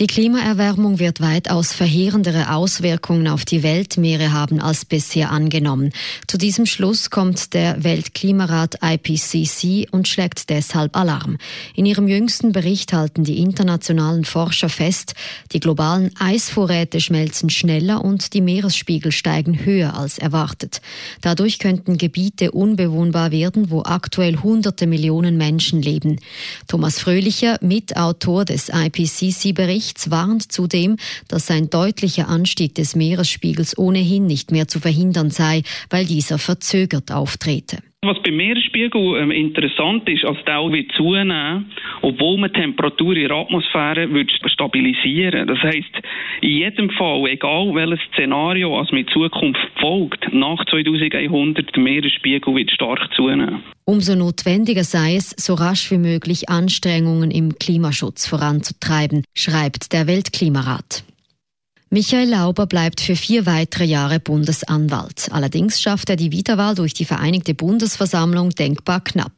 Die Klimaerwärmung wird weitaus verheerendere Auswirkungen auf die Weltmeere haben als bisher angenommen. Zu diesem Schluss kommt der Weltklimarat IPCC und schlägt deshalb Alarm. In ihrem jüngsten Bericht halten die internationalen Forscher fest, die globalen Eisvorräte schmelzen schneller und die Meeresspiegel steigen höher als erwartet. Dadurch könnten Gebiete unbewohnbar werden, wo aktuell hunderte Millionen Menschen leben. Thomas Fröhlicher, Mitautor des IPCC-Berichts, Berichts warnt zudem, dass ein deutlicher Anstieg des Meeresspiegels ohnehin nicht mehr zu verhindern sei, weil dieser verzögert auftrete. Was beim Meeresspiegel ähm, interessant ist, als der wird zunehmen, obwohl man die Temperatur in der Atmosphäre wird stabilisieren. Das heißt, in jedem Fall, egal welches Szenario als mit Zukunft folgt, nach 2100 der Meeresspiegel wird stark zunehmen. Umso notwendiger sei es, so rasch wie möglich Anstrengungen im Klimaschutz voranzutreiben, schreibt der Weltklimarat. Michael Lauber bleibt für vier weitere Jahre Bundesanwalt. Allerdings schafft er die Wiederwahl durch die Vereinigte Bundesversammlung denkbar knapp.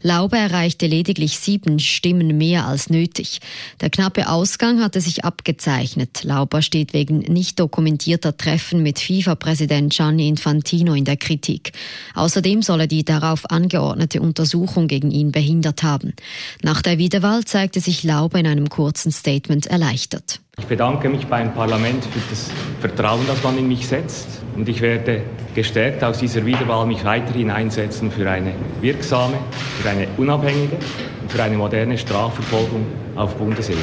Lauber erreichte lediglich sieben Stimmen mehr als nötig. Der knappe Ausgang hatte sich abgezeichnet. Lauber steht wegen nicht dokumentierter Treffen mit FIFA-Präsident Gianni Infantino in der Kritik. Außerdem soll er die darauf angeordnete Untersuchung gegen ihn behindert haben. Nach der Wiederwahl zeigte sich Lauber in einem kurzen Statement erleichtert. Ich bedanke mich beim Parlament für das Vertrauen, das man in mich setzt. Und ich werde gestärkt aus dieser Wiederwahl mich weiterhin einsetzen für eine wirksame, für eine unabhängige und für eine moderne Strafverfolgung auf Bundesebene.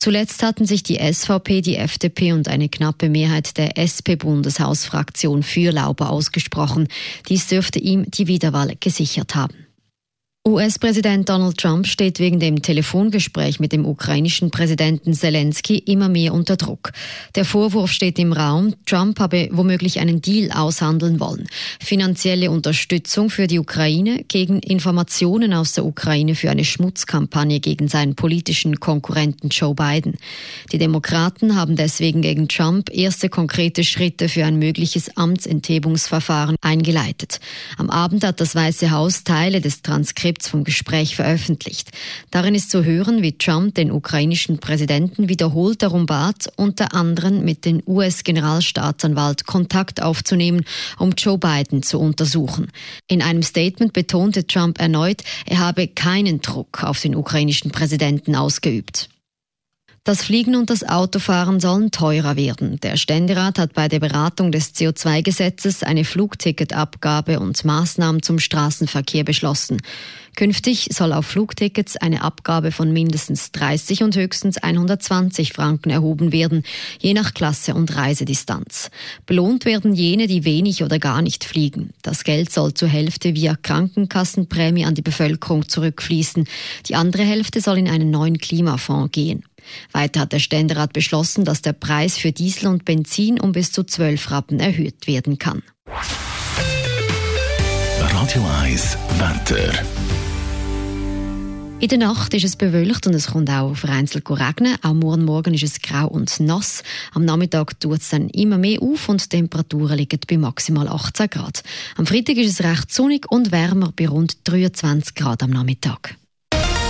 Zuletzt hatten sich die SVP, die FDP und eine knappe Mehrheit der SP-Bundeshausfraktion für Lauber ausgesprochen. Dies dürfte ihm die Wiederwahl gesichert haben. US-Präsident Donald Trump steht wegen dem Telefongespräch mit dem ukrainischen Präsidenten Zelensky immer mehr unter Druck. Der Vorwurf steht im Raum, Trump habe womöglich einen Deal aushandeln wollen. Finanzielle Unterstützung für die Ukraine gegen Informationen aus der Ukraine für eine Schmutzkampagne gegen seinen politischen Konkurrenten Joe Biden. Die Demokraten haben deswegen gegen Trump erste konkrete Schritte für ein mögliches Amtsenthebungsverfahren eingeleitet. Am Abend hat das Weiße Haus Teile des Transkripts Transkripts vom Gespräch veröffentlicht. Darin ist zu hören, wie Trump den ukrainischen Präsidenten wiederholt darum bat, unter anderem mit dem US-Generalstaatsanwalt Kontakt aufzunehmen, um Joe Biden zu untersuchen. In einem Statement betonte Trump erneut, er habe keinen Druck auf den ukrainischen Präsidenten ausgeübt. Das Fliegen und das Autofahren sollen teurer werden. Der Ständerat hat bei der Beratung des CO2-Gesetzes eine Flugticketabgabe und Maßnahmen zum Straßenverkehr beschlossen. Künftig soll auf Flugtickets eine Abgabe von mindestens 30 und höchstens 120 Franken erhoben werden, je nach Klasse und Reisedistanz. Belohnt werden jene, die wenig oder gar nicht fliegen. Das Geld soll zur Hälfte via Krankenkassenprämie an die Bevölkerung zurückfließen. Die andere Hälfte soll in einen neuen Klimafonds gehen. Weiter hat der Ständerat beschlossen, dass der Preis für Diesel und Benzin um bis zu 12 Rappen erhöht werden kann. Radio 1 Wetter. In der Nacht ist es bewölkt und es kommt auch vereinzelt regnen. Auch morgen Morgen ist es grau und nass. Am Nachmittag tut es dann immer mehr auf und die Temperaturen liegen bei maximal 18 Grad. Am Freitag ist es recht sonnig und wärmer bei rund 23 Grad am Nachmittag.